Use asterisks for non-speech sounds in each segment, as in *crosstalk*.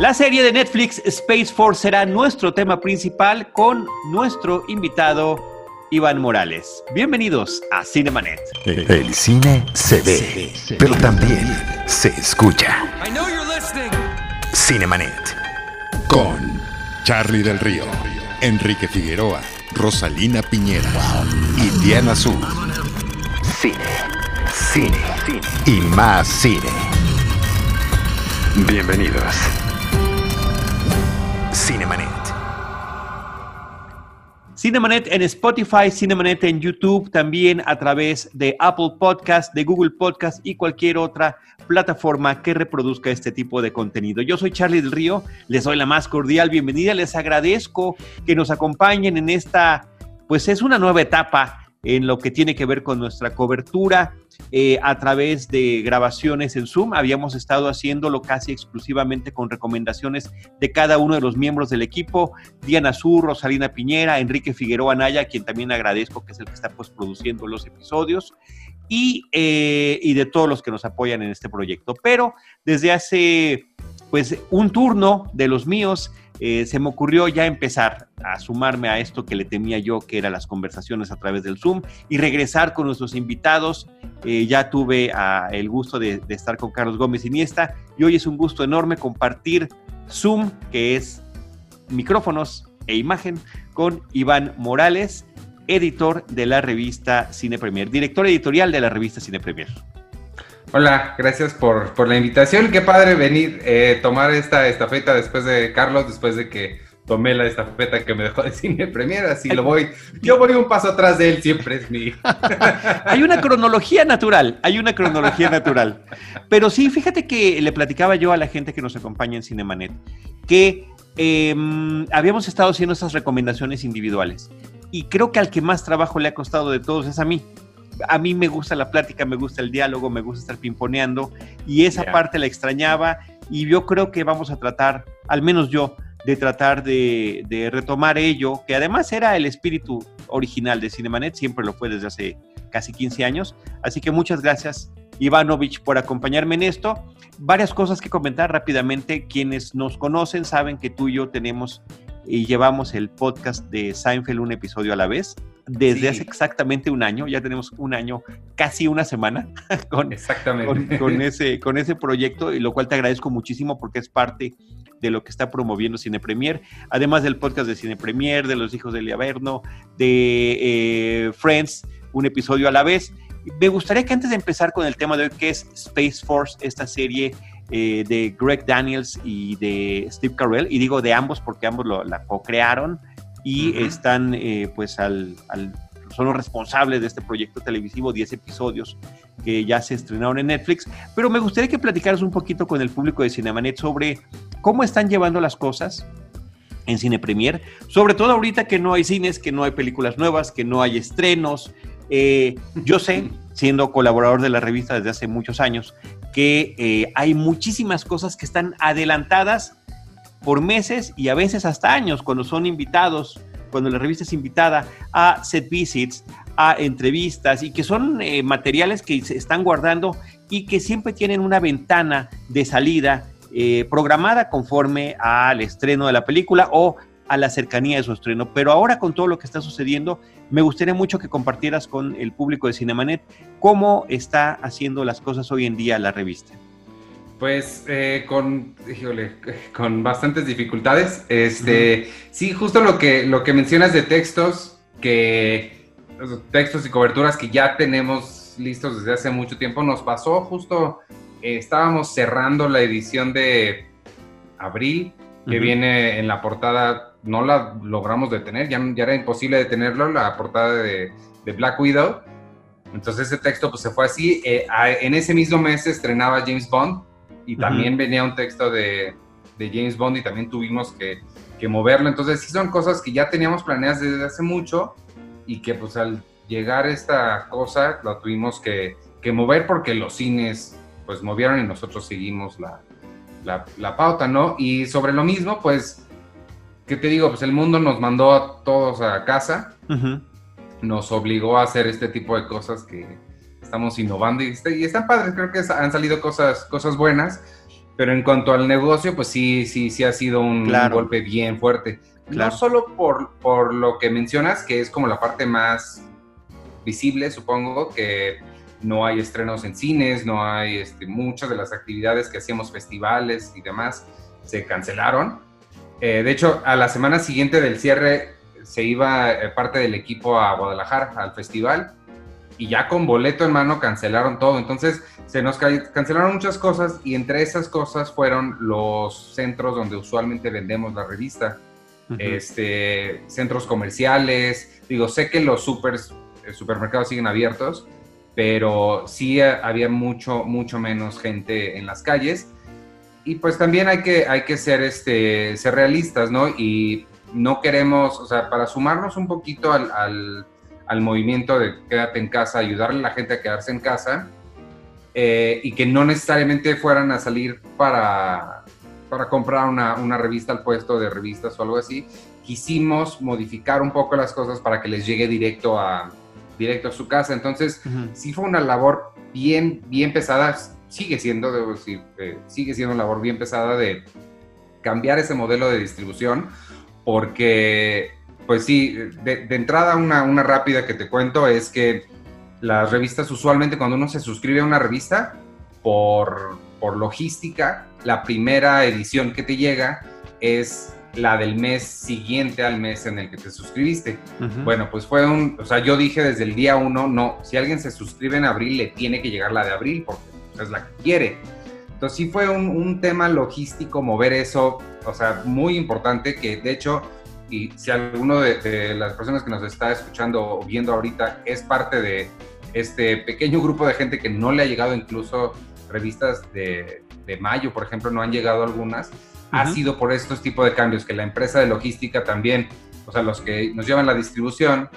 La serie de Netflix Space Force será nuestro tema principal con nuestro invitado Iván Morales. Bienvenidos a Cinemanet. El cine se ve, pero también se escucha. Cinemanet. Con Charlie del Río, Enrique Figueroa, Rosalina Piñera y Diana Azul. Cine, cine, cine y más cine. Bienvenidos. Cinemanet. Cinemanet en Spotify, Cinemanet en YouTube, también a través de Apple Podcast, de Google Podcast y cualquier otra plataforma que reproduzca este tipo de contenido. Yo soy Charlie del Río, les doy la más cordial bienvenida, les agradezco que nos acompañen en esta, pues es una nueva etapa en lo que tiene que ver con nuestra cobertura eh, a través de grabaciones en Zoom. Habíamos estado haciéndolo casi exclusivamente con recomendaciones de cada uno de los miembros del equipo, Diana Sur, Rosalina Piñera, Enrique Figueroa Naya, quien también agradezco que es el que está pues, produciendo los episodios. Y, eh, y de todos los que nos apoyan en este proyecto. Pero desde hace pues un turno de los míos eh, se me ocurrió ya empezar a sumarme a esto que le temía yo, que eran las conversaciones a través del Zoom, y regresar con nuestros invitados. Eh, ya tuve ah, el gusto de, estar con Carlos Gómez Iniesta, y hoy es un gusto enorme compartir Zoom, que es micrófonos e imagen, con Iván Morales, editor de la revista Cine Premier, director editorial de la revista Cine Premier. Hola, gracias por, por la invitación. Qué padre venir, eh, tomar esta estafeta después de Carlos, después de que tomé la estafeta que me dejó de cine premier, así lo voy. Yo voy un paso atrás de él, siempre es mi. *laughs* hay una cronología natural, hay una cronología natural. Pero sí, fíjate que le platicaba yo a la gente que nos acompaña en Cinemanet que em, habíamos estado haciendo esas recomendaciones individuales. Y creo que al que más trabajo le ha costado de todos es a mí a mí me gusta la plática, me gusta el diálogo, me gusta estar pimponeando y esa parte la extrañaba y yo creo que vamos a tratar, al menos yo, de tratar de, retomar ello, que además era el espíritu original de Cinemanet, siempre lo fue desde hace casi 15 años. Así que muchas gracias, Ivanovich, por acompañarme en esto. Varias cosas que comentar rápidamente. Quienes nos conocen saben que tú y yo tenemos y llevamos el podcast de Seinfeld un episodio a la vez desde hace exactamente un año, ya tenemos un año, casi una semana *laughs* con, exactamente. Con, *laughs* ese, con ese proyecto, y lo cual te agradezco muchísimo porque es parte de lo que está promoviendo Cine Premier, además del podcast de Cine Premier, de Los Hijos del Averno, de eh, Friends, un episodio a la vez. Me gustaría que antes de empezar con el tema de hoy, que es Space Force, esta serie eh, de Greg Daniels y de Steve Carell, y digo de ambos porque ambos lo, la co-crearon y están eh, pues al, son los responsables de este proyecto televisivo, 10 episodios que ya se estrenaron en Netflix, pero me gustaría que platicaras un poquito con el público de Cinemanet sobre cómo están llevando las cosas en Cine Premier, sobre todo ahorita que no hay cines, que no hay películas nuevas, que no hay estrenos. Eh, yo sé, siendo colaborador de la revista desde hace muchos años, que eh, hay muchísimas cosas que están adelantadas por meses y a veces hasta años cuando son invitados, cuando la revista es invitada a set visits, a entrevistas y que son eh, materiales que se están guardando y que siempre tienen una ventana de salida eh, programada conforme al estreno de la película o a la cercanía de su estreno. Pero ahora con todo lo que está sucediendo, me gustaría mucho que compartieras con el público de Cinemanet cómo está haciendo las cosas hoy en día la revista. Pues eh, con, con bastantes dificultades. Este, sí, justo lo que, lo que mencionas de textos, que textos y coberturas que ya tenemos listos desde hace mucho tiempo, nos pasó justo, eh, estábamos cerrando la edición de abril, que viene en la portada, no la logramos detener, ya, ya era imposible detenerlo, la portada de, de Black Widow. Entonces ese texto pues se fue así. Eh, en ese mismo mes se estrenaba James Bond y también venía un texto de, de, James Bond y también tuvimos que, que, moverlo. Entonces sí son cosas que ya teníamos planeadas desde hace mucho y que pues al llegar esta cosa la tuvimos que, que mover porque los cines pues movieron y nosotros seguimos la, la, la, pauta, ¿no? Y sobre lo mismo, pues, ¿qué te digo? Pues el mundo nos mandó a todos a casa, nos obligó a hacer este tipo de cosas que, estamos innovando y, y están padres, creo que han salido cosas, cosas buenas. pero en cuanto al negocio, pues sí, sí, sí ha sido un, golpe bien fuerte. No solo por, por lo que mencionas, que es como la parte más visible, supongo, que no hay estrenos en cines, no hay este, muchas de las actividades que hacíamos, festivales y demás, se cancelaron. Eh, de hecho, a la semana siguiente del cierre se iba eh, parte del equipo a Guadalajara, al festival, y ya con boleto en mano cancelaron todo. Entonces, se nos cancelaron muchas cosas y entre esas cosas fueron los centros donde usualmente vendemos la revista. este, centros comerciales, digo, sé que los supers, eh, supermercados siguen abiertos, pero sí había mucho, mucho menos gente en las calles. Y pues también hay que, hay que ser, este, ser realistas, ¿no? Y no queremos, o sea, para sumarnos un poquito al, al, movimiento de quédate en casa, ayudarle a la gente a quedarse en casa, eh, y que no necesariamente fueran a salir para, para comprar una, una, revista al puesto de revistas o algo así, quisimos modificar un poco las cosas para que les llegue directo a, directo a su casa. Entonces, sí fue una labor bien, bien pesada, sigue siendo, debo decir, eh, sigue siendo una labor bien pesada de cambiar ese modelo de distribución, porque, pues sí, de, entrada una, una rápida que te cuento es que las revistas usualmente cuando uno se suscribe a una revista, por, por logística, la primera edición que te llega es la del mes siguiente al mes en el que te suscribiste. Bueno, pues fue un, o sea, yo dije desde el día uno, no, si alguien se suscribe en abril, le tiene que llegar la de abril, porque es la que quiere. Entonces sí fue un, tema logístico mover eso, o sea, muy importante que de hecho, y si alguno de, las personas que nos está escuchando o viendo ahorita es parte de este pequeño grupo de gente que no le ha llegado incluso revistas de, de mayo, por ejemplo, no han llegado algunas, ha sido por estos tipos de cambios, que la empresa de logística también, o sea, los que nos llevan la distribución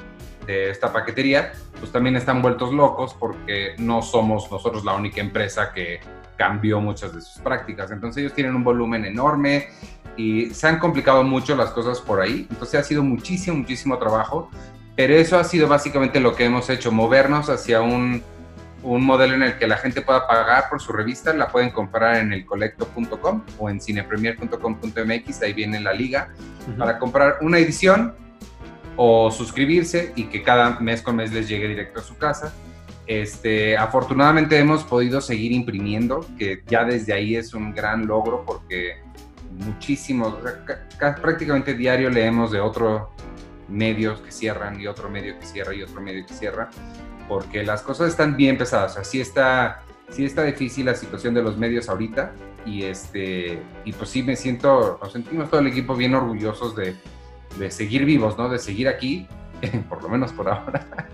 de esta paquetería, pues también están vueltos locos porque no somos nosotros la única empresa que cambió muchas de sus prácticas. Entonces ellos tienen un volumen enorme y se han complicado mucho las cosas por ahí. Entonces ha sido muchísimo, muchísimo trabajo, pero eso ha sido básicamente lo que hemos hecho, movernos hacia un un modelo en el que la gente pueda pagar por su revista, la pueden comprar en elcolecto.com o en cinepremier.com.mx, ahí viene la liga, para comprar una edición o suscribirse y que cada mes con mes les llegue directo a su casa. Este, afortunadamente hemos podido seguir imprimiendo, que ya desde ahí es un gran logro porque muchísimos, prácticamente diario leemos de otro medios que cierran y otro medio que cierra y otro medio que cierra porque las cosas están bien pesadas. Así está, sí está difícil la situación de los medios ahorita y este y pues sí me siento, nos sentimos todo el equipo bien orgullosos de, de seguir vivos, ¿no? De seguir aquí, *laughs* por lo menos por ahora. *laughs*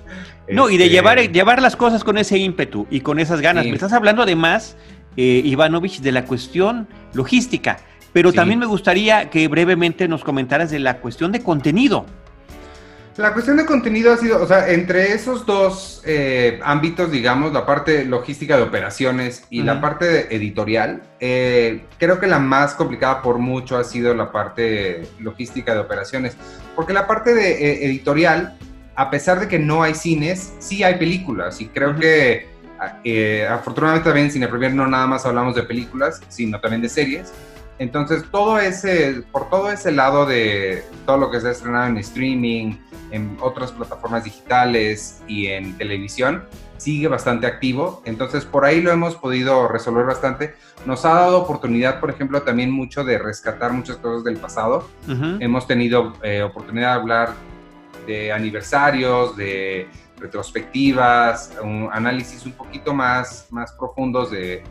No, y de este, llevar, llevar las cosas con ese ímpetu y con esas ganas. Me estás hablando además, eh, Ivanovich, de la cuestión logística, pero también me gustaría que brevemente nos comentaras de la cuestión de contenido. La cuestión de contenido ha sido, o sea, entre esos dos eh, ámbitos, digamos, la parte logística de operaciones y la parte editorial, eh, creo que la más complicada por mucho ha sido la parte logística de operaciones, porque la parte de eh, editorial, a pesar de que no hay cines, sí hay películas. Y creo que afortunadamente también en Cine Premier no nada más hablamos de películas, sino también de series. Entonces, todo ese, por todo ese lado de todo lo que se ha estrenado en streaming, en otras plataformas digitales y en televisión, sigue bastante activo. Entonces, por ahí lo hemos podido resolver bastante. Nos ha dado oportunidad, por ejemplo, también mucho de rescatar muchas cosas del pasado. Hemos tenido eh, oportunidad de hablar de aniversarios, de retrospectivas, un análisis un poquito más, más profundos de,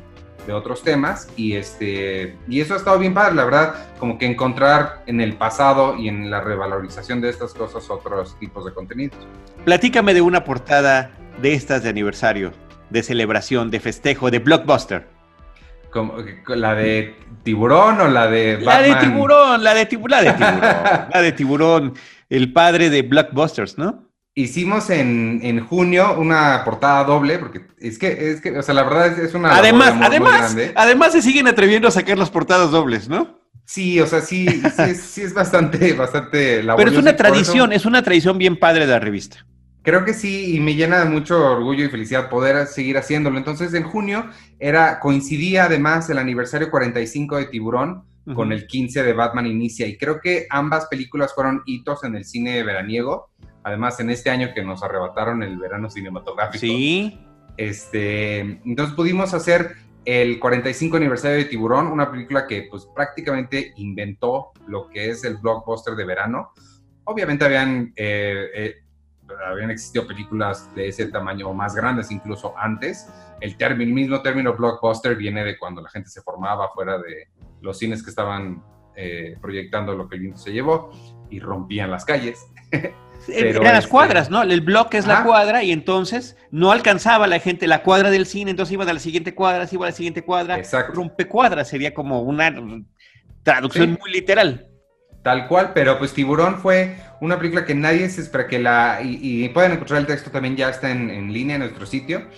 de otros temas y este y eso ha estado bien padre, la verdad, como que encontrar en el pasado y en la revalorización de estas cosas otros tipos de contenidos. Platícame de una portada de estas de aniversario, de celebración, de festejo, de blockbuster. Como, ¿La de tiburón o la de Batman? La de tiburón, la de, tiburón, la de tiburón, la de tiburón, el padre de blockbusters, ¿no? Hicimos en, en, junio una portada doble, porque es que, es que, o sea, la verdad es, una... Además, además, además se siguen atreviendo a sacar las portadas dobles, ¿no? Sí, o sea, sí, sí, es, sí es bastante, *laughs* bastante Pero es una tradición, es una tradición bien padre de la revista. Creo que sí, y me llena de mucho orgullo y felicidad poder seguir haciéndolo. Entonces, en junio era, coincidía además el aniversario 45 de Tiburón con el 15 de Batman Inicia, y creo que ambas películas fueron hitos en el cine veraniego. Además, en este año que nos arrebataron el verano cinematográfico. Sí. Este, entonces pudimos hacer el 45 aniversario de Tiburón, una película que pues prácticamente inventó lo que es el blockbuster de verano. Obviamente habían, eh, eh, habían existido películas de ese tamaño o más grandes incluso antes. El, término, mismo término blockbuster viene de cuando la gente se formaba fuera de los cines que estaban eh, proyectando lo que el viento se llevó y rompían las calles. *laughs* Eran las este, cuadras, ¿no? El bloque es la cuadra y entonces no alcanzaba la gente la cuadra del cine, entonces iba a la siguiente cuadra, se iba a la siguiente cuadra. Exacto. Rompecuadra sería como una traducción muy literal. Tal cual, pero pues Tiburón fue una película que nadie se espera que la... Y, pueden encontrar el texto también, ya está en, línea en nuestro sitio.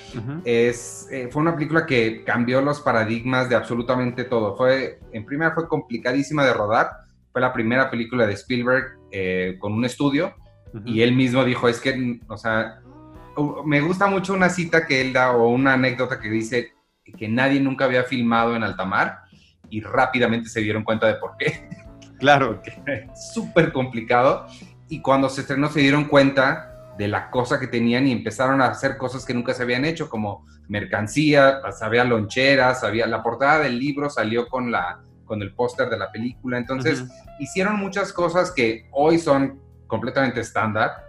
es, eh, fue una película que cambió los paradigmas de absolutamente todo. Fue, en primera fue complicadísima de rodar. Fue la primera película de Spielberg eh, con un estudio y él mismo dijo, es que, o sea, me gusta mucho una cita que él da o una anécdota que dice que nadie nunca había filmado en alta mar y rápidamente se dieron cuenta de por qué. *laughs* Claro. *laughs* es súper complicado. Y cuando se estrenó se dieron cuenta de la cosa que tenían y empezaron a hacer cosas que nunca se habían hecho, como mercancía, había loncheras, había la portada del libro salió con la con el póster de la película. Entonces, hicieron muchas cosas que hoy son completamente estándar,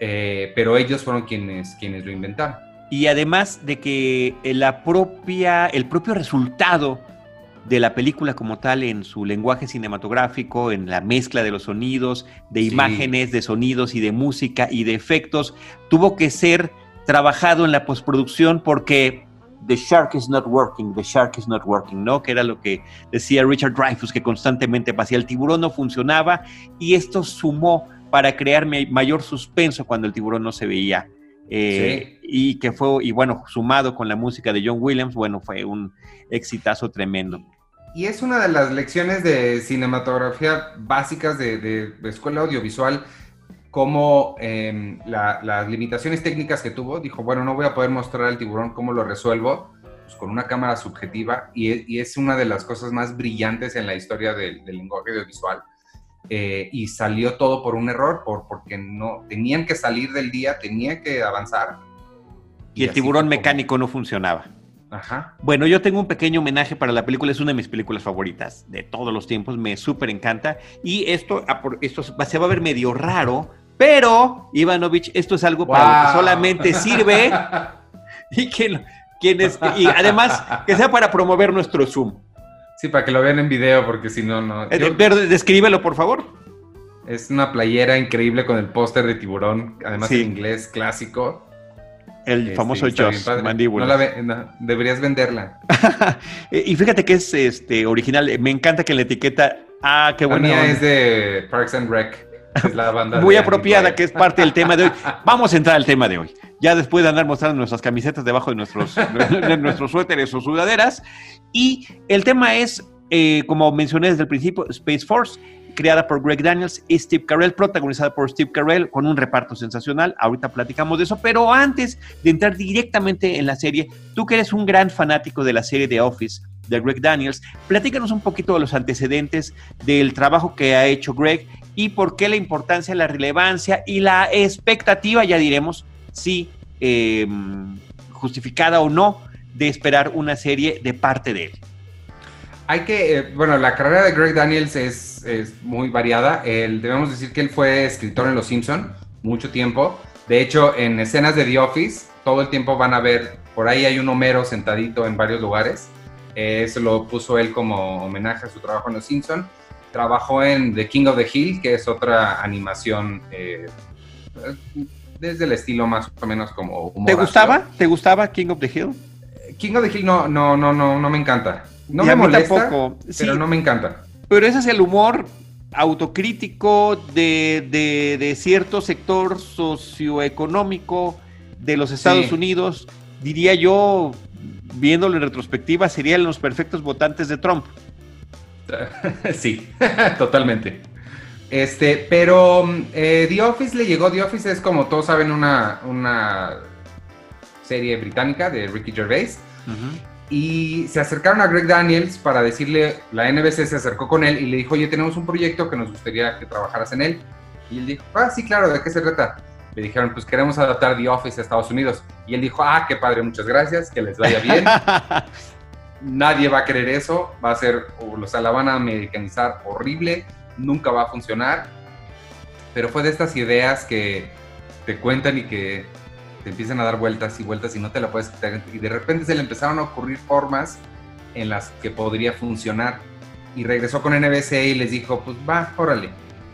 eh, pero ellos fueron quienes, quienes lo inventaron. Y además de que la propia, el propio resultado de la película como tal en su lenguaje cinematográfico, en la mezcla de los sonidos, de imágenes, de sonidos y de música y de efectos, tuvo que ser trabajado en la postproducción porque The Shark is not working, The Shark is not working, ¿no? Que era lo que decía Richard Dreyfuss, que constantemente pasía, el tiburón no funcionaba y esto sumó para crear mayor suspenso cuando el tiburón no se veía. Eh, y que fue, y bueno, sumado con la música de John Williams, bueno, fue un exitazo tremendo. Y es una de las lecciones de cinematografía básicas de, escuela audiovisual, como em, las limitaciones técnicas que tuvo, dijo, bueno, no voy a poder mostrar al tiburón cómo lo resuelvo, pues con una cámara subjetiva, y, es una de las cosas más brillantes en la historia del, del lenguaje audiovisual eh, y salió todo por un error, por, porque no tenían que salir del día, tenían que avanzar. Y, el tiburón mecánico no funcionaba. Ajá. Bueno, yo tengo un pequeño homenaje para la película, es una de mis películas favoritas de todos los tiempos, me súper encanta. Y esto, ah, esto se va a ver medio raro, pero Ivanovich, esto es algo para lo que solamente sirve *laughs* y que quienes, y además que sea para promover nuestro Zoom. Sí, para que lo vean en video, porque si no, no. Eh, descríbelo, por favor. Es una playera increíble con el póster de tiburón, además en inglés clásico. El este, famoso Joss, mandíbula. No deberías venderla. *laughs* y fíjate que es este original. Me encanta que la etiqueta. Ah, qué buena. La es de Parks and Rec. Es la banda Muy apropiada, que es parte del tema de hoy. Vamos a entrar al tema de hoy. Ya después de andar mostrando nuestras camisetas debajo de nuestros, *laughs* de nuestros suéteres o sudaderas. Y el tema es, eh, como mencioné desde el principio, Space Force, creada por Greg Daniels y Steve Carell, protagonizada por Steve Carell, con un reparto sensacional. Ahorita platicamos de eso, pero antes de entrar directamente en la serie, tú que eres un gran fanático de la serie The Office, de Greg Daniels. Platícanos un poquito de los antecedentes del trabajo que ha hecho Greg y por qué la importancia, la relevancia y la expectativa, ya diremos, si em, justificada o no, de esperar una serie de parte de él. Hay que, eh, bueno, la carrera de Greg Daniels es, muy variada. debemos decir que él fue escritor en Los Simpson mucho tiempo. De hecho, en escenas de The Office, todo el tiempo van a ver, por ahí hay un Homero sentadito en varios lugares. eso lo puso él como homenaje a su trabajo en Los Simpson trabajó en The King of the Hill, que es otra animación eh, desde el estilo más o menos como ¿Te gustaba? ¿Te gustaba King of the Hill? King of the Hill no, no, no, no, no me encanta. No me molesta, pero no me encanta. Pero ese es el humor autocrítico de, cierto sector socioeconómico de los Estados Unidos, diría yo, viéndolo en retrospectiva, serían los perfectos votantes de Trump. *laughs* sí, *laughs* totalmente. Este, pero eh, The Office le llegó. The Office es como todos saben una, una serie británica de Ricky Gervais. Y se acercaron a Greg Daniels para decirle, la NBC se acercó con él y le dijo, oye, tenemos un proyecto que nos gustaría que trabajaras en él. Y él dijo, ah, sí, claro, ¿de qué se trata? Le dijeron, pues queremos adaptar The Office a Estados Unidos. Y él dijo, ah, qué padre, muchas gracias, que les vaya bien. *laughs* Nadie va a querer eso, va a ser, o sea, la van a americanizar horrible, nunca va a funcionar. Pero fue de estas ideas que te cuentan y que te empiezan a dar vueltas y vueltas y no te la puedes quitar. Y de repente se le empezaron a ocurrir formas en las que podría funcionar. Y regresó con NBC y les dijo, pues va, órale,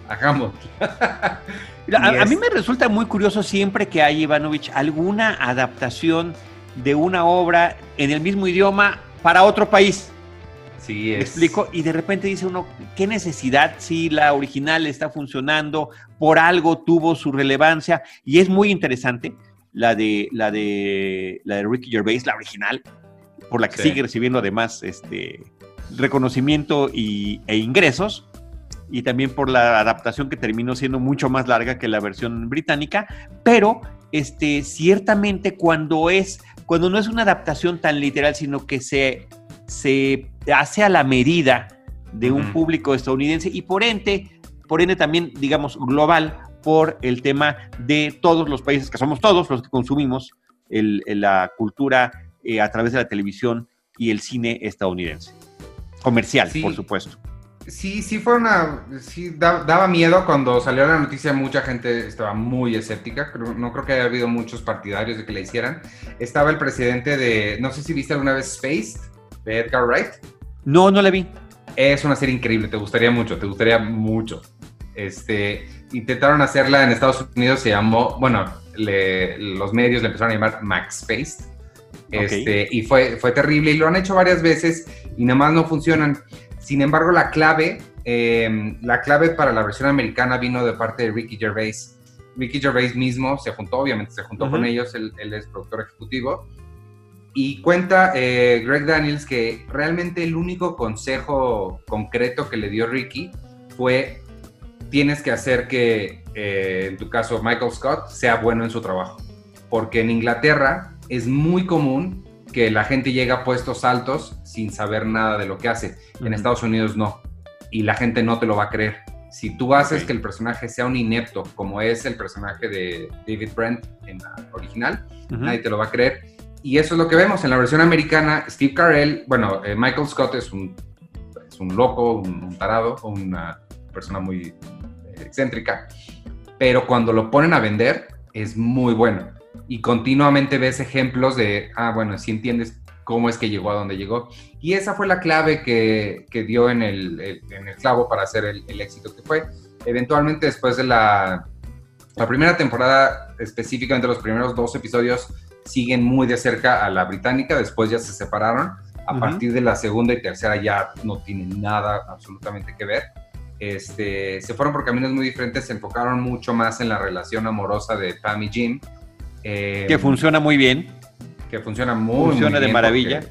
hagamos. *laughs* a, mí me resulta muy curioso siempre que hay, Ivanovich, alguna adaptación de una obra en el mismo idioma para otro país. Sí, es. explico? Y de repente dice uno, ¿qué necesidad si la original está funcionando? Por algo tuvo su relevancia. Y es muy interesante la de, la de, la de Ricky Gervais, la original, por la que sigue recibiendo además este reconocimiento y, e ingresos, y también por la adaptación que terminó siendo mucho más larga que la versión británica, pero este, ciertamente cuando es, cuando no es una adaptación tan literal, sino que se, se hace a la medida de un público estadounidense y por ende, por ende también, digamos, global, por el tema de todos los países, que somos todos los que consumimos la cultura eh, a través de la televisión y el cine estadounidense. Comercial, por supuesto. Sí, sí fue una... Sí, daba miedo cuando salió la noticia, mucha gente estaba muy escéptica, no creo que haya habido muchos partidarios de que la hicieran. Estaba el presidente de, no sé si viste alguna vez Space, de Edgar Wright. No, no la vi. Es una serie increíble, te gustaría mucho, te gustaría mucho. Este, intentaron hacerla en Estados Unidos, se llamó, bueno, los medios le empezaron a llamar Max Space. Este, Y fue, fue terrible y lo han hecho varias veces y nada más no funcionan. Sin embargo, la clave, em, la clave para la versión americana vino de parte de Ricky Gervais. Ricky Gervais mismo se juntó, obviamente se juntó con ellos, él, es productor ejecutivo. Y cuenta eh, Greg Daniels que realmente el único consejo concreto que le dio Ricky fue tienes que hacer que, eh, en tu caso, Michael Scott sea bueno en su trabajo. Porque en Inglaterra es muy común que la gente llegue a puestos altos sin saber nada de lo que hace. En Estados Unidos no. Y la gente no te lo va a creer. Si tú haces que el personaje sea un inepto, como es el personaje de David Brent en la original, nadie te lo va a creer. Y eso es lo que vemos en la versión americana. Steve Carell, bueno, eh, Michael Scott es un, es un loco, un, un tarado, una persona muy excéntrica, pero cuando lo ponen a vender es muy bueno. Y continuamente ves ejemplos de, ah, bueno, si entiendes cómo es que llegó a donde llegó. Y esa fue la clave que, que dio en el, en el, clavo para hacer el, el, éxito que fue. Eventualmente después de la, la primera temporada, específicamente los primeros dos episodios, siguen muy de cerca a la británica, después ya se separaron. A partir de la segunda y tercera ya no tienen nada absolutamente que ver. Este, se fueron por caminos muy diferentes, se enfocaron mucho más en la relación amorosa de Pam y Jim. Eh, que funciona muy bien. Que funciona muy, funciona de maravilla.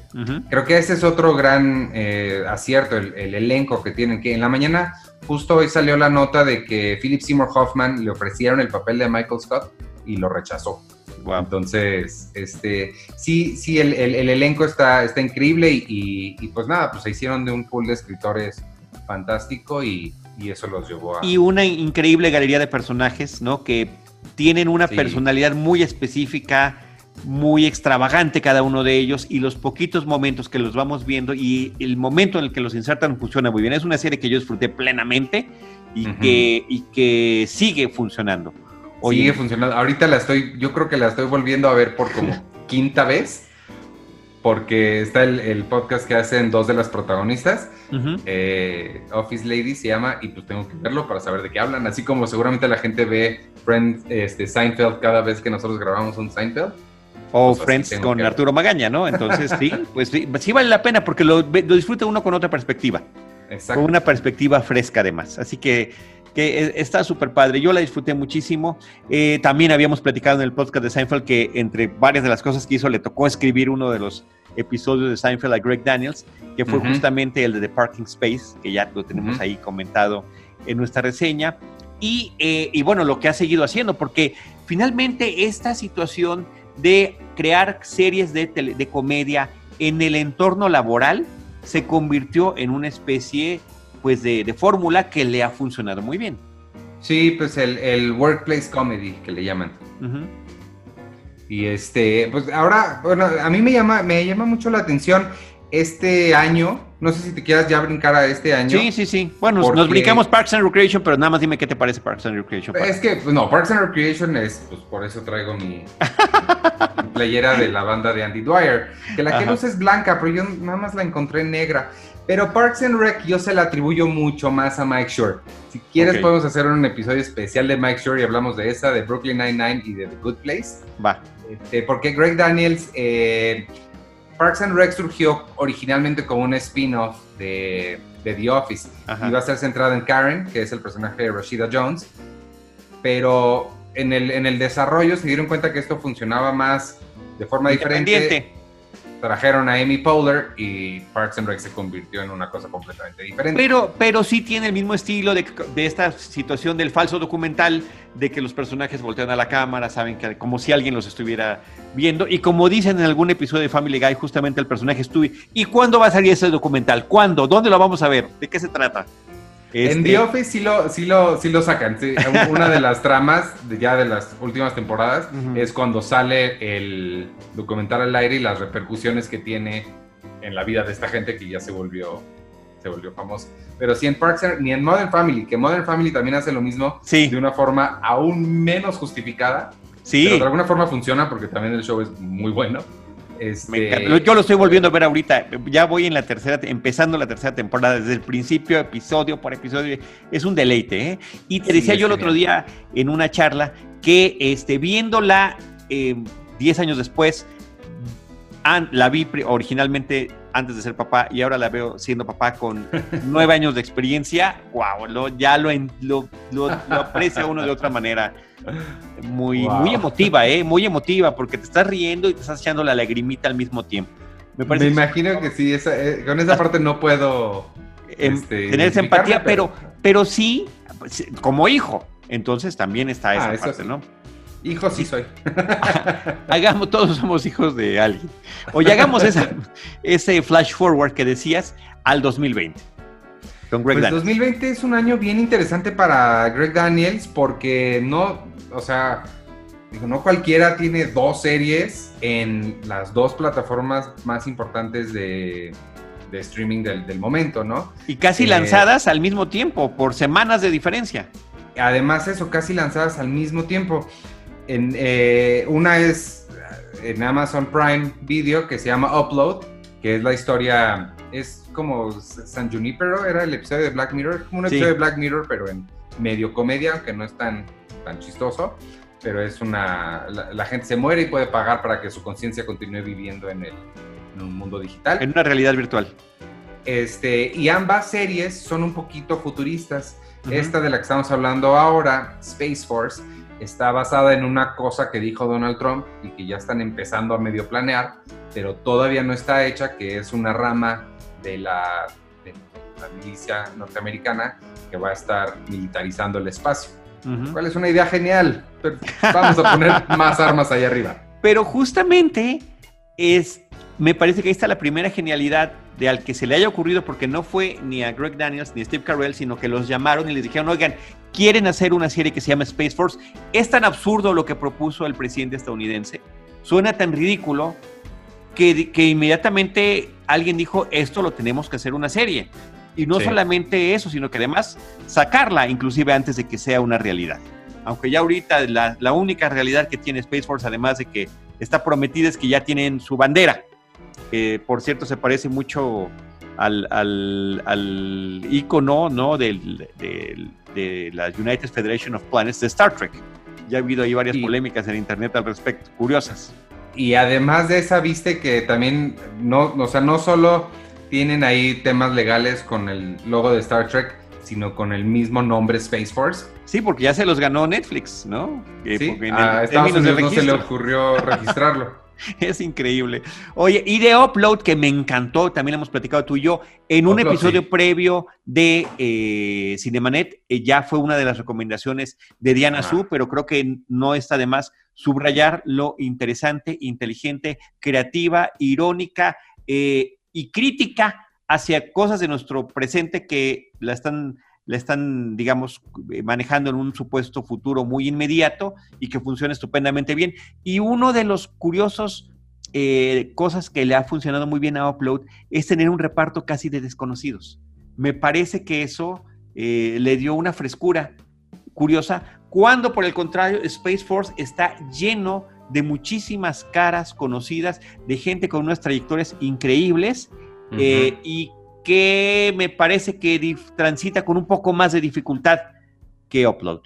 Creo que ese es otro gran eh, acierto, el, elenco que tienen. Que en la mañana, justo hoy salió la nota de que Philip Seymour Hoffman le ofrecieron el papel de Michael Scott y lo rechazó. Entonces, este, sí, sí, el, elenco está, está increíble y, y, pues nada, pues se hicieron de un pool de escritores fantástico y, y eso los llevó a... Y una increíble galería de personajes, ¿no? Que tienen una personalidad muy específica, muy extravagante cada uno de ellos y los poquitos momentos que los vamos viendo y el momento en el que los insertan funciona muy bien. Es una serie que yo disfruté plenamente y, que, y que sigue funcionando. sigue funcionando. Ahorita la estoy, yo creo que la estoy volviendo a ver por como *laughs* quinta vez porque está el, podcast que hacen dos de las protagonistas, eh, Office Lady se llama, y pues tengo que verlo para saber de qué hablan, así como seguramente la gente ve Friends, este, Seinfeld cada vez que nosotros grabamos un Seinfeld. O pues Friends con Arturo Magaña, ¿no? Entonces *laughs* sí, pues sí, vale la pena porque lo, lo disfruta uno con otra perspectiva. Exacto. Con una perspectiva fresca además. Así que que e, está súper padre. Yo la disfruté muchísimo. Eh, también habíamos platicado en el podcast de Seinfeld que entre varias de las cosas que hizo le tocó escribir uno de los episodios de Seinfeld a Greg Daniels, que fue justamente el de The Parking Space, que ya lo tenemos ahí comentado en nuestra reseña. Y, eh, y bueno, lo que ha seguido haciendo, porque finalmente esta situación de crear series de, tele- de comedia en el entorno laboral se convirtió en una especie pues de, de fórmula que le ha funcionado muy bien. Sí, pues el, el workplace comedy que le llaman. Ujú. Y este, pues ahora, bueno, a mí me llama, me llama mucho la atención este año. No sé si te quieras ya brincar a este año. Sí, sí, sí. Bueno, Porque- nos brincamos Parks and Recreation, pero nada más dime qué te parece Parks and Recreation. Es que, pues, no, Parks and Recreation es, pues por eso traigo mi, *laughs* mi playera de la banda de Andy Dwyer. Que la que luz es blanca, pero yo nada más la encontré negra. Pero Parks and Rec yo se la atribuyo mucho más a Mike Shore. Si quieres podemos hacer un episodio especial de Mike Shore y hablamos de esa, de Brooklyn Nine-Nine y de The Good Place. Va. Este, porque Greg Daniels, eh, Parks and Rec surgió originalmente como un spin-off de, de The Office. Ajá. Iba a ser centrado en Karen, que es el personaje de Rashida Jones, pero en el, en el desarrollo se dieron cuenta que esto funcionaba más de forma diferente. Trajeron a Amy Poehler y Parks and Rec se convirtió en una cosa completamente diferente. Pero, pero sí tiene el mismo estilo de, de esta situación del falso documental, de que los personajes voltean a la cámara, saben que como si alguien los estuviera viendo. Y como dicen en algún episodio de Family Guy, justamente el personaje estuvo. ¿Y cuándo va a salir ese documental? ¿Cuándo? ¿Dónde lo vamos a ver? ¿De qué se trata? En Este, The Office sí lo, sí lo, sí lo sacan. sí. *laughs* Una de las tramas ya de las últimas temporadas es cuando sale el documental al aire y las repercusiones que tiene en la vida de esta gente que ya se volvió, se volvió famosa. Pero sí en Parks and- ni en Modern Family, que Modern Family también hace lo mismo Sí, de una forma aún menos justificada, sí. pero de alguna forma funciona porque también el show es muy bueno. Este, Me encanta. Yo lo estoy volviendo a ver ahorita. Ya voy en la tercera, empezando la tercera temporada, desde el principio, episodio por episodio. Es un deleite, ¿eh? Y te decía yo el otro día en una charla que este, viéndola eh, 10 años después, la vi originalmente antes de ser papá y ahora la veo siendo papá con *laughs* nueve años de experiencia. ¡Wow! Lo, ya lo, lo, lo- lo aprecia uno de otra manera. Muy, Wow. muy emotiva, ¿eh? Muy emotiva, porque te estás riendo y te estás echando la lagrimita al mismo tiempo. Me imagino que sí, esa- eh, con esa parte no puedo em, este, tener esa empatía, pero, pero sí, pues, como hijo. Entonces también está esa Ah, parte. ¿no? Hijo sí soy. *laughs* Hagamos, todos somos hijos de alguien. Oye, hagamos esa, ese flash forward que decías al 2020. Con Greg Pues Daniels. 2020 es un año bien interesante para Greg Daniels porque no, o sea, digo, no cualquiera tiene dos series en las dos plataformas más importantes de, de streaming del, del momento, ¿no? Y casi eh, lanzadas al mismo tiempo, por semanas de diferencia. Además eso, casi lanzadas al mismo tiempo. En, eh, una es en Amazon Prime Video que se llama Upload, que es la historia, es como San Junipero, era el episodio de Black Mirror, como un Sí. episodio de Black Mirror, pero en medio comedia, aunque no es tan, tan chistoso, pero es una, la, la gente se muere y puede pagar para que su conciencia continúe viviendo en, el, en un mundo digital. En una realidad virtual. Este, y ambas series son un poquito futuristas. Ujú. Esta de la que estamos hablando ahora, Space Force, está basada en una cosa que dijo Donald Trump y que ya están empezando a medio planear, pero todavía no está hecha, que es una rama de la, de la milicia norteamericana que va a estar militarizando el espacio. Ujú. ¿Cuál es una idea genial? Pero vamos a poner *laughs* más armas allá arriba. Pero justamente es, me parece que ahí está la primera genialidad de al que se le haya ocurrido, porque no fue ni a Greg Daniels ni a Steve Carell, sino que los llamaron y les dijeron, oigan, quieren hacer una serie que se llama Space Force. Es tan absurdo lo que propuso el presidente estadounidense, suena tan ridículo, que, que inmediatamente alguien dijo, esto lo tenemos que hacer una serie. Y no Sí. solamente eso, sino que además sacarla, inclusive antes de que sea una realidad. Aunque ya ahorita la, la única realidad que tiene Space Force, además de que está prometida, es que ya tienen su bandera. Que por cierto se parece mucho al, al, al ícono ¿no? del, del- de la United Federation of Planets de Star Trek. Ya ha habido ahí varias Y- polémicas en internet al respecto, curiosas. Y además de esa, viste que también, no, o sea, no solo tienen ahí temas legales con el logo de Star Trek, sino con el mismo nombre Space Force. Sí, porque ya se los ganó Netflix, ¿no? Sí, en a Estados Unidos no se le ocurrió registrarlo. *laughs* Es increíble. Oye, y de Upload, que me encantó, también hemos platicado tú y yo, en un episodio previo de eh, Cinemanet, eh, ya fue una de las recomendaciones de Diana Su, pero creo que no está de más subrayar lo interesante, inteligente, creativa, irónica eh, y crítica hacia cosas de nuestro presente que la están la están, digamos, manejando en un supuesto futuro muy inmediato y que funciona estupendamente bien. Y uno de los curiosos eh, cosas que le ha funcionado muy bien a Upload es tener un reparto casi de desconocidos. Me parece que eso eh, le dio una frescura curiosa, cuando por el contrario Space Force está lleno de muchísimas caras conocidas, de gente con unas trayectorias increíbles eh, y que me parece que transita con un poco más de dificultad que Upload.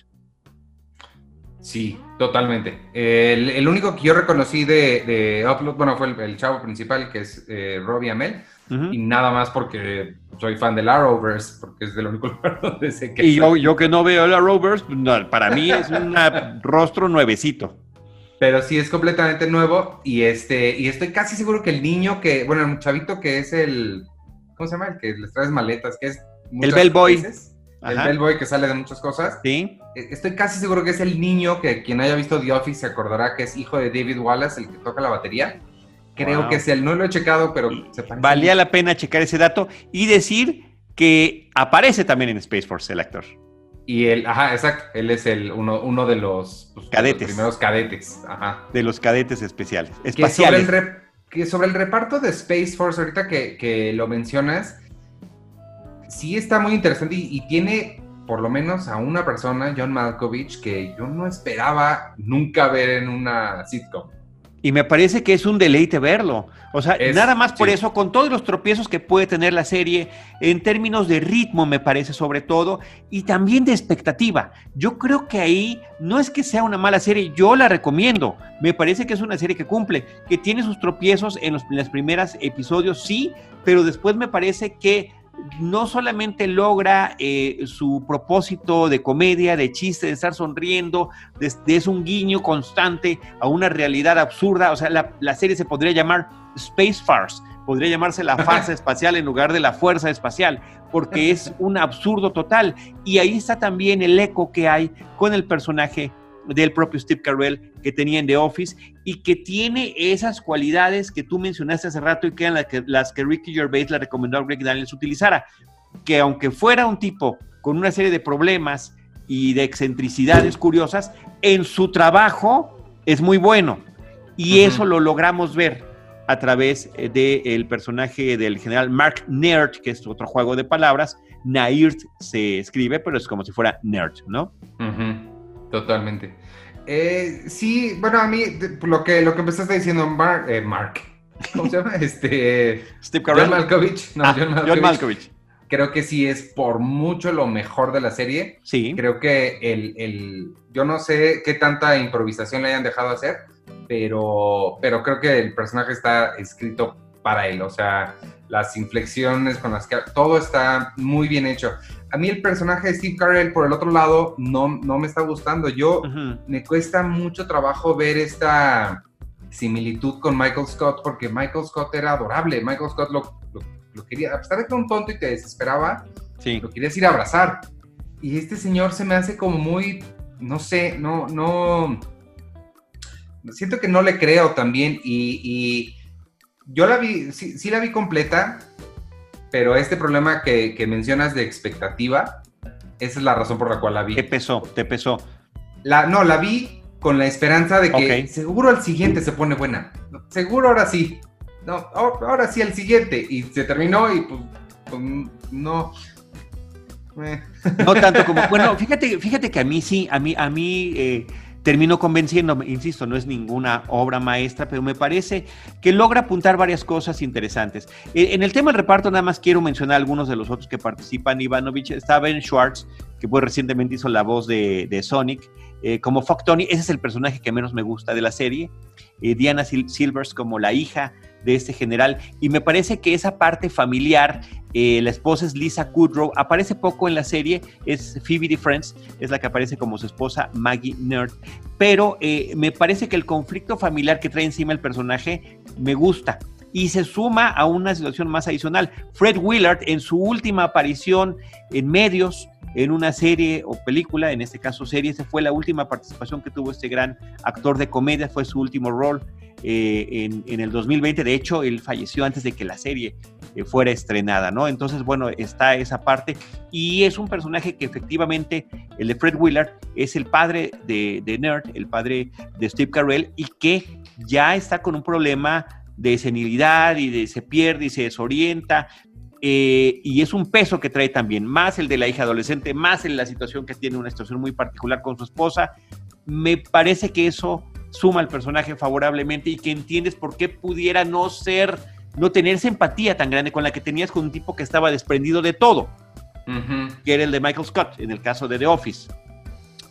Sí, totalmente. El, único que yo reconocí de, Upload, bueno, fue el, chavo principal, que es eh, Robbie Amell, y nada más porque soy fan de la Rovers, porque es del único *laughs* lugar donde sé que... Y yo, que no veo la Rovers, para mí es un rostro nuevecito. Pero sí es completamente nuevo y este y estoy casi seguro que el niño que, bueno, el chavito que es el ¿cómo se llama? El que les traes maletas, que es... El Bellboy. El Bellboy que sale de muchas cosas. Sí. E, estoy casi seguro que es el niño que quien haya visto The Office se acordará que es hijo de David Wallace, el que toca la batería. Creo que es él, no lo he checado, pero se Valía la pena checar ese dato y decir que aparece también en Space Force el actor. Y él, ajá, exacto, él es el uno, uno de los, pues, cadetes. primeros cadetes, ajá. De los cadetes especiales, espaciales que sobre el reparto de Space Force, ahorita que, lo mencionas, sí está muy interesante y, tiene por lo menos a una persona, John Malkovich, que yo no esperaba nunca ver en una sitcom. Y me parece que es un deleite verlo. O sea, nada más por eso, con todos los tropiezos que puede tener la serie, en términos de ritmo, me parece sobre todo, y también de expectativa. Yo creo que ahí no es que sea una mala serie, yo la recomiendo. Me parece que es una serie que cumple, que tiene sus tropiezos en los, en los primeros episodios, sí, pero después me parece que no solamente logra eh, su propósito de comedia, de chiste, de estar sonriendo, es un guiño constante a una realidad absurda. O sea, la, serie se podría llamar Space Farce, podría llamarse la farsa *laughs* espacial en lugar de la fuerza espacial, porque es un absurdo total. Y ahí está también el eco que hay con el personaje del propio Steve Carell que tenía en The Office y que tiene esas cualidades que tú mencionaste hace rato y que eran las que, las que Ricky Gervais le recomendó a Greg Daniels utilizara. Que aunque fuera un tipo con una serie de problemas y de excentricidades curiosas, en su trabajo es muy bueno. Y eso lo logramos ver a través eh, del personaje del general Mark Nerd, que es otro juego de palabras. Nairt se escribe, pero es como si fuera Nerd, ¿no? Totalmente. Eh, sí, bueno, a mí lo que, lo que empezaste diciendo, Mark, eh, Mark. ¿cómo se llama? *laughs* Este, Steve Carell. John Malkovich. No, ah, John Malkovich. Creo que sí es por mucho lo mejor de la serie. Sí. Creo que el, el, yo no sé qué tanta improvisación le hayan dejado hacer, pero, pero creo que el personaje está escrito para él. O sea, las inflexiones con las que todo está muy bien hecho a mí el personaje de Steve Carell, por el otro lado, no, no me está gustando. Yo me cuesta mucho trabajo ver esta similitud con Michael Scott, porque Michael Scott era adorable. Michael Scott lo, lo, quería, a pesar de que era un tonto y te desesperaba, lo querías ir a abrazar. Y este señor se me hace como muy, no sé, no, no. Siento que no le creo también. Y, y yo la vi, sí, sí la vi completa pero este problema que, mencionas de expectativa, esa es la razón por la cual la vi. ¿Te pesó? ¿Te pesó? La, no, la vi con la esperanza de que seguro al siguiente se pone buena. Seguro ahora sí. No, ahora sí al siguiente. Y se terminó y pues, pues no. No tanto como. Bueno, fíjate, fíjate que a mí sí, a mí, a mí eh, terminó convenciéndome, insisto, no es ninguna obra maestra, pero me parece que logra apuntar varias cosas interesantes. E, en el tema del reparto, nada más quiero mencionar algunos de los otros que participan. Ivanovich, está Ben Schwartz, que pues recientemente hizo la voz de, Sonic, eh, como Fuck Tony, ese es el personaje que menos me gusta de la serie. Eh, Diana Silvers como la hija de este general. Y me parece que esa parte familiar, eh, la esposa es Lisa Kudrow, aparece poco en la serie, es Phoebe de Friends, es la que aparece como su esposa Maggie Nerd. Pero eh, me parece que el conflicto familiar que trae encima el personaje me gusta y se suma a una situación más adicional. Fred Willard, en su última aparición en medios, en una serie o película, en este caso serie, esa fue la última participación que tuvo este gran actor de comedia, fue su último rol eh, en, el 2020. De hecho, él falleció antes de que la serie eh, fuera estrenada, ¿no? Entonces, bueno, está esa parte y es un personaje que efectivamente, el de Fred Willard, es el padre de, Nerd, el padre de Steve Carell y que ya está con un problema de senilidad y se pierde y se desorienta. Eh, y es un peso que trae también, más el de la hija adolescente, más en la situación que tiene una situación muy particular con su esposa. Me parece que eso suma al personaje favorablemente y que entiendes por qué pudiera no ser, no tener esa empatía tan grande con la que tenías con un tipo que estaba desprendido de todo, que era el de Michael Scott, en el caso de The Office.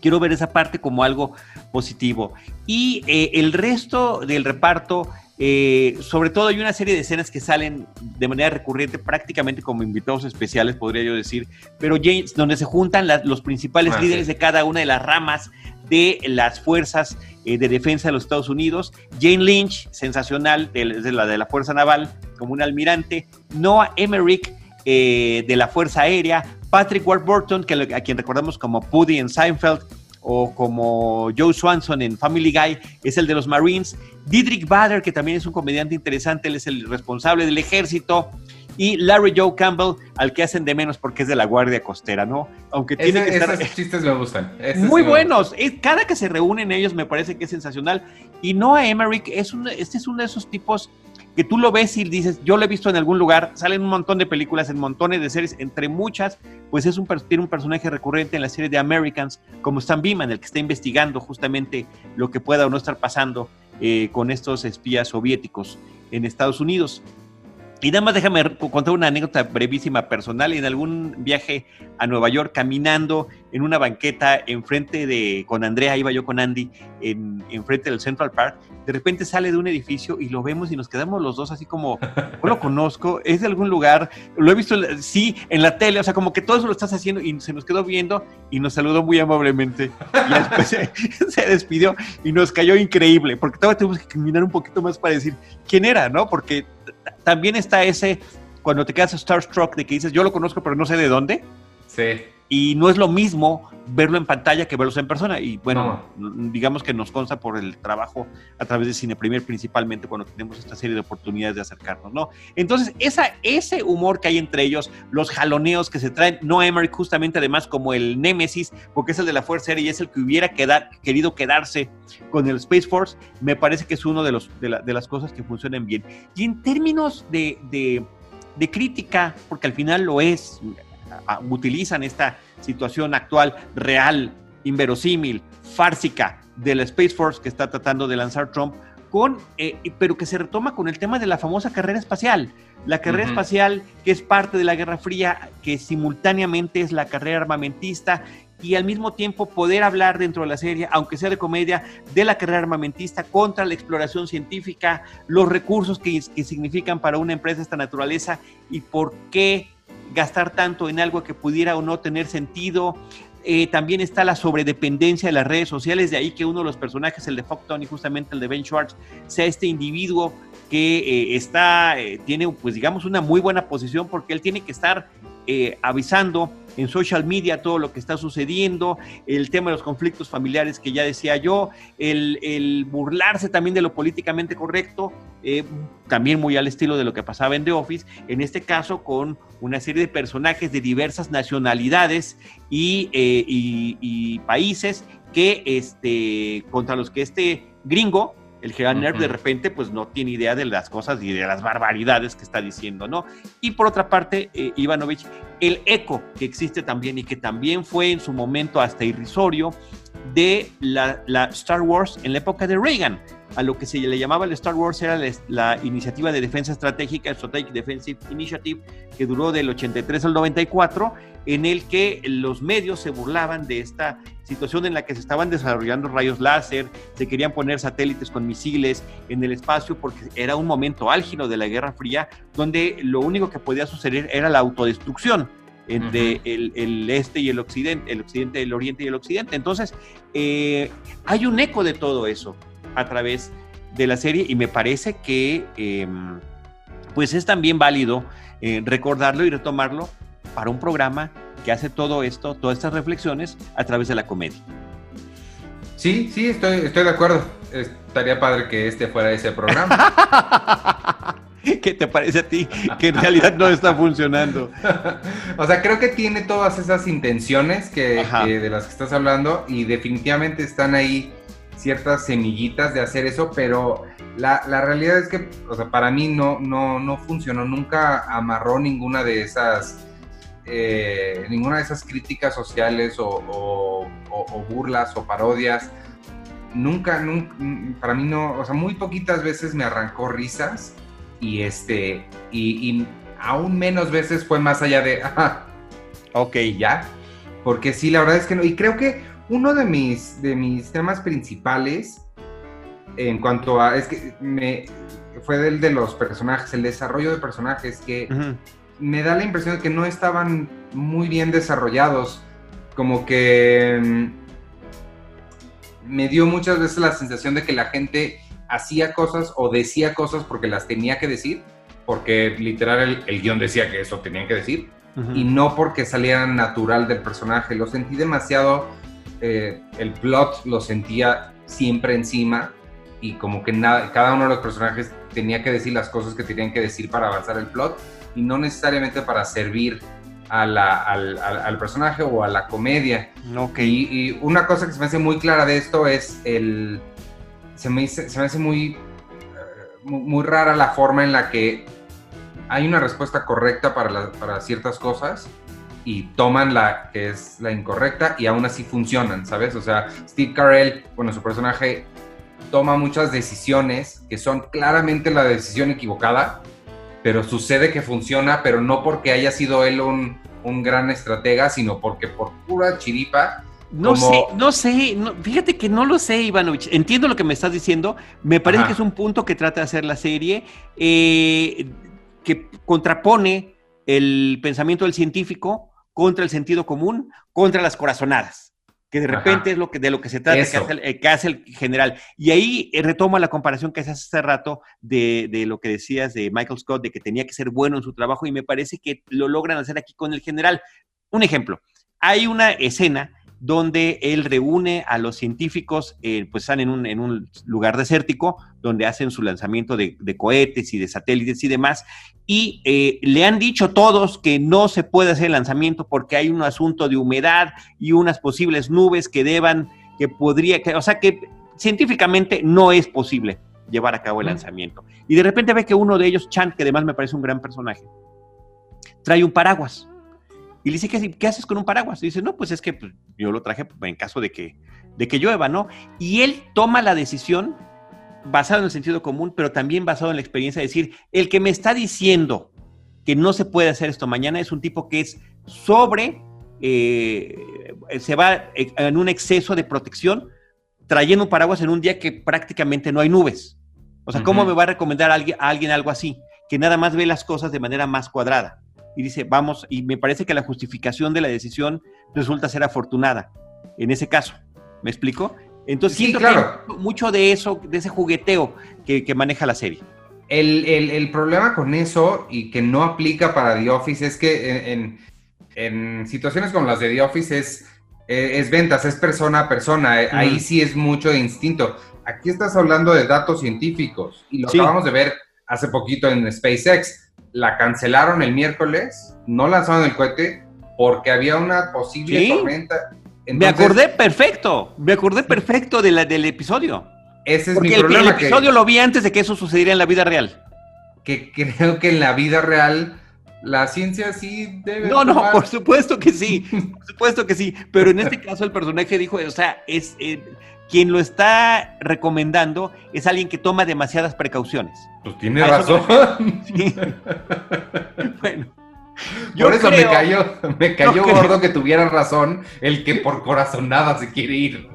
Quiero ver esa parte como algo positivo. Y eh, el resto del reparto eh, sobre todo hay una serie de escenas que salen de manera recurrente, prácticamente como invitados especiales, podría yo decir, pero James, donde se juntan los principales ah, líderes de cada una de las ramas de las fuerzas eh, de defensa de los Estados Unidos. Jane Lynch, sensacional, de, la de la Fuerza Naval, como un almirante. Noah Emmerich, eh, de la Fuerza Aérea. Patrick Warburton, que, a quien recordamos como Puddy en Seinfeld, o como Joe Swanson en Family Guy, es el de los Marines. Didrik Bader, que también es un comediante interesante, él es el responsable del ejército. Y Larry Joe Campbell, al que hacen de menos porque es de la Guardia Costera, ¿no? Aunque tiene que estar... Esos chistes me gustan. muy buenos. Cada que se reúnen ellos me parece que es sensacional. Y Noah Emmerich, es un, este es uno de esos tipos que tú lo ves y dices, yo lo he visto en algún lugar, salen un montón de películas, en montones de series, entre muchas, pues es un, tiene un personaje recurrente en la serie de Americans, como Stan Beeman, el que está investigando justamente lo que pueda o no estar pasando eh, con estos espías soviéticos en Estados Unidos. Y nada más déjame contar una anécdota brevísima personal. En algún viaje a Nueva York, caminando en una banqueta enfrente de, con Andrea, iba yo con Andy, en, enfrente del Central Park, de repente sale de un edificio y lo vemos y nos quedamos los dos así como, yo lo conozco, es de algún lugar, lo he visto, sí, en la tele, o sea, como que todo eso lo estás haciendo y se nos quedó viendo y nos saludó muy amablemente. Y después *laughs* se, se, despidió y nos cayó increíble, porque todavía tuvimos que caminar un poquito más para decir quién era, ¿no? Porque también está ese, cuando te quedas starstruck de que dices, yo lo conozco, pero no sé de dónde. Sí. Y no es lo mismo verlo en pantalla que verlo en persona. Y bueno, digamos que nos consta por el trabajo a través de Cine Premier, principalmente cuando tenemos esta serie de oportunidades de acercarnos, ¿no? Entonces, esa, ese humor que hay entre ellos, los jaloneos que se traen, no Emery justamente además como el Némesis, porque es el de la Fuerza Aérea y es el que hubiera querido quedarse con el Space Force, me parece que es uno de, los, de, las cosas que funcionan bien. Y en términos de, de crítica, porque al final lo es, utilizan esta situación actual real, inverosímil, fársica de la Space Force que está tratando de lanzar Trump, con, eh, pero que se retoma con el tema de la famosa carrera espacial. La carrera espacial que es parte de la Guerra Fría, que simultáneamente es la carrera armamentista y al mismo tiempo poder hablar dentro de la serie, aunque sea de comedia, de la carrera armamentista contra la exploración científica, los recursos que, que significan para una empresa esta naturaleza y por qué gastar tanto en algo que pudiera o no tener sentido. Eh, también está la sobredependencia de las redes sociales, de ahí que uno de los personajes, el de Tony, justamente el de Ben Schwartz, sea este individuo que eh, está, eh, tiene pues digamos una muy buena posición porque él tiene que estar avisando en social media todo lo que está sucediendo, el tema de los conflictos familiares que ya decía yo, el, burlarse también de lo políticamente correcto, eh, también muy al estilo de lo que pasaba en The Office, en este caso con una serie de personajes de diversas nacionalidades y, eh, y países que este, contra los que este gringo el general Nerv de repente pues no tiene idea de las cosas y de las barbaridades que está diciendo, ¿no? Y por otra parte, eh, Ivanovich, el eco que existe también y que también fue en su momento hasta irrisorio, de la, Star Wars en la época de Reagan. A lo que se le llamaba el Star Wars era la, iniciativa de defensa estratégica, Strategic Defensive Initiative, que duró del 83 al 94, en el que los medios se burlaban de esta situación en la que se estaban desarrollando rayos láser, se querían poner satélites con misiles en el espacio porque era un momento álgido de la Guerra Fría donde lo único que podía suceder era la autodestrucción entre el, este y el occidente, el occidente, el oriente y el occidente. Entonces, eh, hay un eco de todo eso a través de la serie y me parece que em, pues es también válido eh, recordarlo y retomarlo para un programa que hace todo esto, todas estas reflexiones a través de la comedia. Sí, sí, estoy, estoy de acuerdo. Estaría padre que este fuera ese programa. *laughs* ¿Qué te parece a ti que en realidad no está funcionando? *laughs* o sea, creo que tiene todas esas intenciones que, de las que estás hablando y definitivamente están ahí ciertas semillitas de hacer eso, pero la, realidad es que, o sea, para mí no, no, no funcionó, nunca amarró ninguna de esas, eh, ninguna de esas críticas sociales o, burlas o parodias. Nunca, nunca, para mí no, o sea, muy poquitas veces me arrancó risas y este, y, aún menos veces fue más allá de, *laughs* ok, ya, porque sí, la verdad es que no, y creo que uno de mis, de mis temas principales en cuanto a, es que me, fue el de los personajes, el desarrollo de personajes, que me da la impresión de que no estaban muy bien desarrollados, como que mm, me dio muchas veces la sensación de que la gente hacía cosas o decía cosas porque las tenía que decir, porque literal el, guion decía que eso tenían que decir, y no porque salieran natural del personaje. Lo sentí demasiado, eh, el plot lo sentía siempre encima y como que nada, cada uno de los personajes tenía que decir las cosas que tenían que decir para avanzar el plot y no necesariamente para servir al, al, personaje o a la comedia. Okay. y, una cosa que se me hace muy clara de esto es el, se me, se me hace muy, muy rara la forma en la que hay una respuesta correcta para, para ciertas cosas y toman la que es la incorrecta y aún así funcionan, ¿sabes? O sea, Steve Carell, bueno, su personaje toma muchas decisiones que son claramente la decisión equivocada, pero sucede que funciona, pero no porque haya sido él un, un gran estratega, sino porque por pura chiripa no sé, no sé, fíjate que no lo sé, Ivanovich. Entiendo lo que me estás diciendo. Me parece que es un punto que trata de hacer la serie, eh, que contrapone el pensamiento del científico contra el sentido común, contra las corazonadas, que de repente es lo que, de lo que se trata, que hace, el, general. Y ahí eh, retoma la comparación que hace hace rato de, de lo que decías de Michael Scott, de que tenía que ser bueno en su trabajo, y me parece que lo logran hacer aquí con el general. Un ejemplo, hay una escena donde él reúne a los científicos, eh, pues están en un, en un, lugar desértico, donde hacen su lanzamiento de, cohetes y de satélites y demás, y eh, le han dicho todos que no se puede hacer el lanzamiento porque hay un asunto de humedad y unas posibles nubes que deban, que podría, que, o sea que científicamente no es posible llevar a cabo el lanzamiento. Y de repente ve que uno de ellos, Chan, que además me parece un gran personaje, trae un paraguas y le dice, ¿qué, ¿qué haces con un paraguas? Y dice, no, pues es que pues, yo lo traje en caso de que, de que llueva, ¿no? Y él toma la decisión basado en el sentido común, pero también basado en la experiencia de decir, el que me está diciendo que no se puede hacer esto mañana es un tipo que es sobre, eh, se va en un exceso de protección, trayendo un paraguas en un día que prácticamente no hay nubes. O sea, ¿cómo me va a recomendar a alguien, a alguien algo así? Que nada más ve las cosas de manera más cuadrada y dice, vamos, y me parece que la justificación de la decisión resulta ser afortunada en ese caso. ¿Me explico? Entonces, sí, claro. mucho de eso, de ese jugueteo que, maneja la serie. El, problema con eso y que no aplica para The Office es que en, situaciones como las de The Office es, eh, es ventas, es persona a persona. Eh, ahí sí es mucho de instinto. Aquí estás hablando de datos científicos y lo acabamos de ver hace poquito en SpaceX la cancelaron el miércoles, no lanzaron el cohete porque había una posible tormenta. me acordé perfecto, me acordé perfecto de la, del episodio. Ese es mi problema. El, el episodio lo vi antes de que eso sucediera en la vida real. Que creo que en la vida real la ciencia sí debe. No, no, por supuesto que sí, *laughs* por supuesto que sí, pero en este caso el personaje dijo, o sea, es eh, quien lo está recomendando es alguien que toma demasiadas precauciones. Pues tiene razón. *laughs* Sí. *laughs* bueno. por eso me cayó, me cayó gordo que tuviera razón el que por corazonada se quiere ir.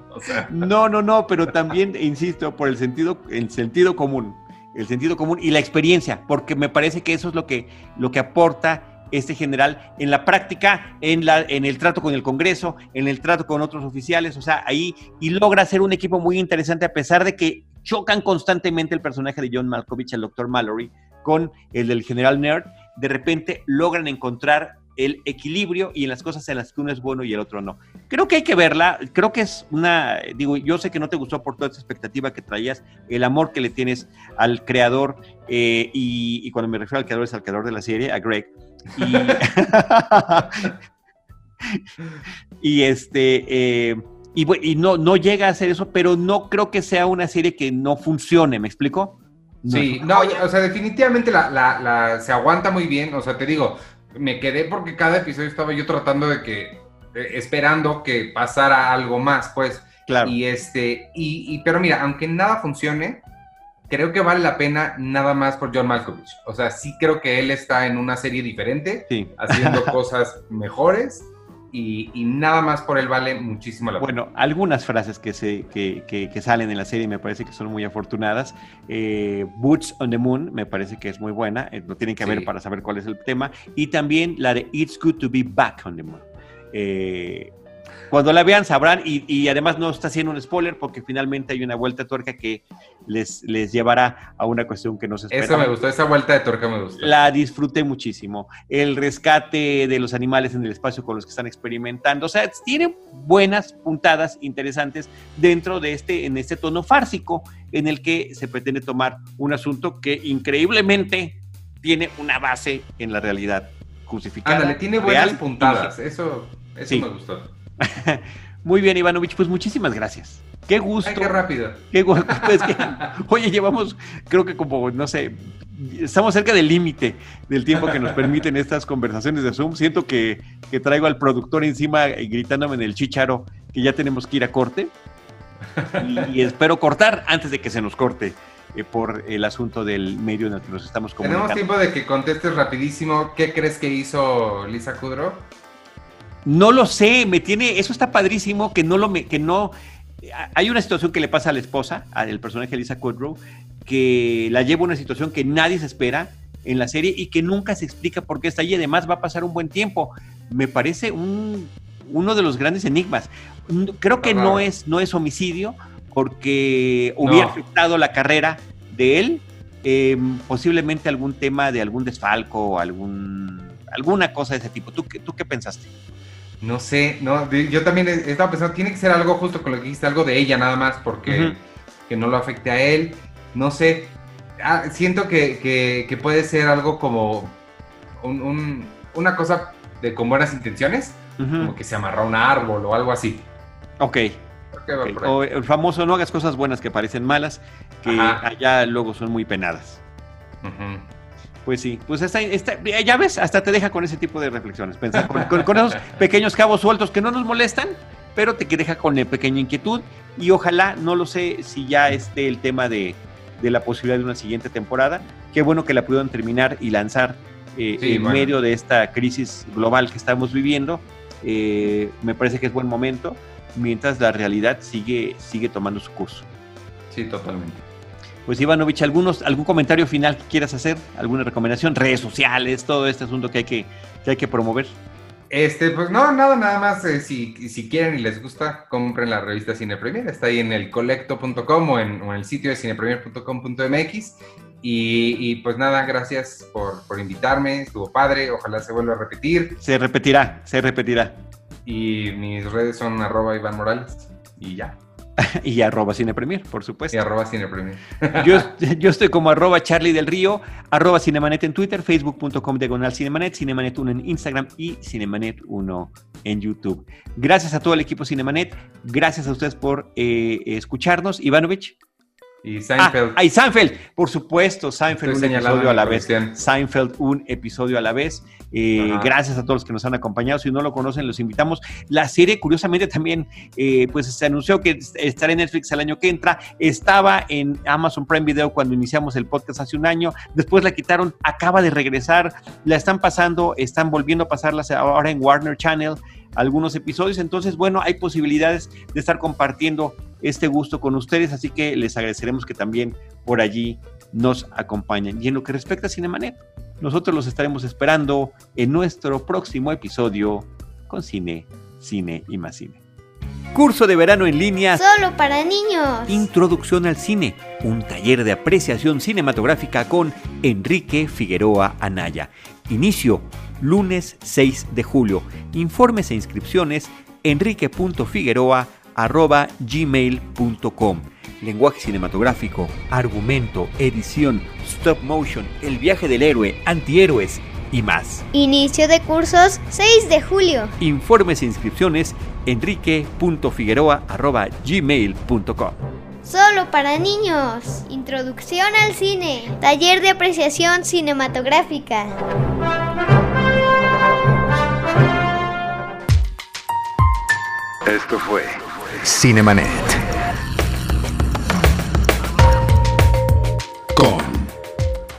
No, no, no, pero también, insisto, por el sentido, el sentido común el sentido común y la experiencia, porque me parece que eso es lo que, lo que aporta este general en la práctica, en, la, en el trato con el Congreso, en el trato con otros oficiales, o sea, ahí, y logra ser un equipo muy interesante a pesar de que chocan constantemente el personaje de John Malkovich, el doctor Mallory, con el del general Nerd, de repente logran encontrar el equilibrio y en las cosas en las que uno es bueno y el otro no. Creo que hay que verla, creo que es una, digo, yo sé que no te gustó por toda esa expectativa que traías, el amor que le tienes al creador, eh, y, cuando me refiero al creador es al creador de la serie, a Greg. Y, *laughs* este, eh, y, no, no llega a hacer eso, pero no creo que sea una serie que no funcione, ¿me explico? Sí, no, o sea, definitivamente la, se aguanta muy bien, o sea, te digo, me quedé porque cada episodio estaba yo tratando de que, eh, esperando que pasara algo más, pues. Claro. Y este, y, pero mira, aunque nada funcione, creo que vale la pena nada más por John Malkovich. O sea, sí creo que él está en una serie diferente, haciendo *laughs* cosas mejores y, nada más por él vale muchísimo la pena. Bueno, algunas frases que, se, que, que, salen en la serie me parece que son muy afortunadas. Eh, Boots on the Moon me parece que es muy buena, eh, lo tienen que ver para saber cuál es el tema. Y también la de It's Good to Be Back on the Moon. Eh, cuando la vean sabrán y, además no está haciendo un spoiler porque finalmente hay una vuelta de tuerca que les, les llevará a una cuestión que no se espera. Esa me gustó, esa vuelta de tuerca me gustó. La disfruté muchísimo. El rescate de los animales en el espacio con los que están experimentando. O sea, tiene buenas puntadas interesantes dentro de este, en este tono fársico en el que se pretende tomar un asunto que increíblemente tiene una base en la realidad crucificada. Ándale, tiene buenas puntadas, eso, eso me gustó. *laughs* Muy bien, Ivanovich, pues muchísimas gracias. Qué gusto. qué rápido. Qué *laughs* pues oye, llevamos, creo que como, no sé, estamos cerca del límite del tiempo que nos permiten estas conversaciones de Zoom. Siento que, traigo al productor encima gritándome en el chicharo que ya tenemos que ir a corte. Y, espero cortar antes de que se nos corte eh, por el asunto del medio en el que nos estamos comunicando. Tenemos tiempo de que contestes rapidísimo. ¿Qué crees que hizo Lisa Kudrow? No lo sé, me tiene, eso está padrísimo, que no lo, que no, hay una situación que le pasa a la esposa, al personaje de Lisa Kudrow, que la lleva a una situación que nadie se espera en la serie y que nunca se explica por qué está ahí. Además, va a pasar un buen tiempo. Me parece un, uno de los grandes enigmas. Creo que no es, no es homicidio, porque hubiera afectado la carrera de él. Em, posiblemente algún tema de algún desfalco o algún, alguna cosa de ese tipo. ¿Tú, ¿Tú qué pensaste? No sé, no, yo también estaba pensando, tiene que ser algo justo con lo que dijiste, algo de ella nada más, porque que no lo afecte a él. No sé, ah, siento que, puede ser algo como una cosa de con buenas intenciones, como que se amarra a un árbol o algo así. Ok. O el famoso no hagas cosas buenas que parecen malas, que allá luego son muy penadas. Pues sí, pues esta, ya ves, hasta te deja con ese tipo de reflexiones, pensar con, esos *laughs* pequeños cabos sueltos que no nos molestan, pero te deja con la pequeña inquietud y ojalá, no lo sé si ya esté el tema de, la posibilidad de una siguiente temporada. Qué bueno que la pudieron terminar y lanzar eh, en medio de esta crisis global que estamos viviendo. Eh, me parece que es buen momento, mientras la realidad sigue, sigue tomando su curso. Sí, totalmente. Pues Ivanovich, ¿algunos, ¿algún comentario final que quieras hacer? ¿Alguna recomendación? Redes sociales, todo este asunto que hay que, hay que promover. Este, pues no, nada, nada más. Eh, si, si, quieren y les gusta, compren la revista Cine Premier. Está ahí en el colecto.com o en, el sitio de cinepremier.com.mx. Y, y, pues nada, gracias por, por invitarme. Estuvo padre. Ojalá se vuelva a repetir. Se repetirá, se repetirá. Y mis redes son arroba Iván Morales. Y ya. *laughs* y arroba Premier, por supuesto. Y arroba Cinepremier. *laughs* yo, yo estoy como arroba Charlie del Río, arroba Cinemanet en Twitter, facebook.com diagonal Cinemanet, Cinemanet1 en Instagram y Cinemanet1 en YouTube. Gracias a todo el equipo Cinemanet, gracias a ustedes por eh, escucharnos. Ivanovich. Y Seinfeld. Ah, y Seinfeld, por supuesto, Seinfeld un episodio a la vez. Seinfeld un episodio a la vez. Eh, gracias a todos los que nos han acompañado. Si no lo conocen, los invitamos. La serie, curiosamente, también eh, pues se anunció que estará en Netflix el año que entra. Estaba en Amazon Prime Video cuando iniciamos el podcast hace un año. Después la quitaron, acaba de regresar. La están pasando, están volviendo a pasarlas ahora en Warner Channel algunos episodios. Entonces, bueno, hay posibilidades de estar compartiendo este gusto con ustedes, así que les agradeceremos que también por allí nos acompañen. Y en lo que respecta a Cinemanet, nosotros los estaremos esperando en nuestro próximo episodio con Cine, Cine y más Cine. Curso de verano en línea. Solo para niños. Introducción al cine. Un taller de apreciación cinematográfica con Enrique Figueroa Anaya. Inicio lunes 6 de julio. Informes e inscripciones enrique.figueroa.gmail.com lenguaje cinematográfico, argumento, edición, stop motion, el viaje del héroe, antihéroes y más. Inicio de cursos 6 de julio. Informes e inscripciones enrique.figueroa.gmail.com Solo para niños. Introducción al cine. Taller de apreciación cinematográfica. Esto fue Cinemanet.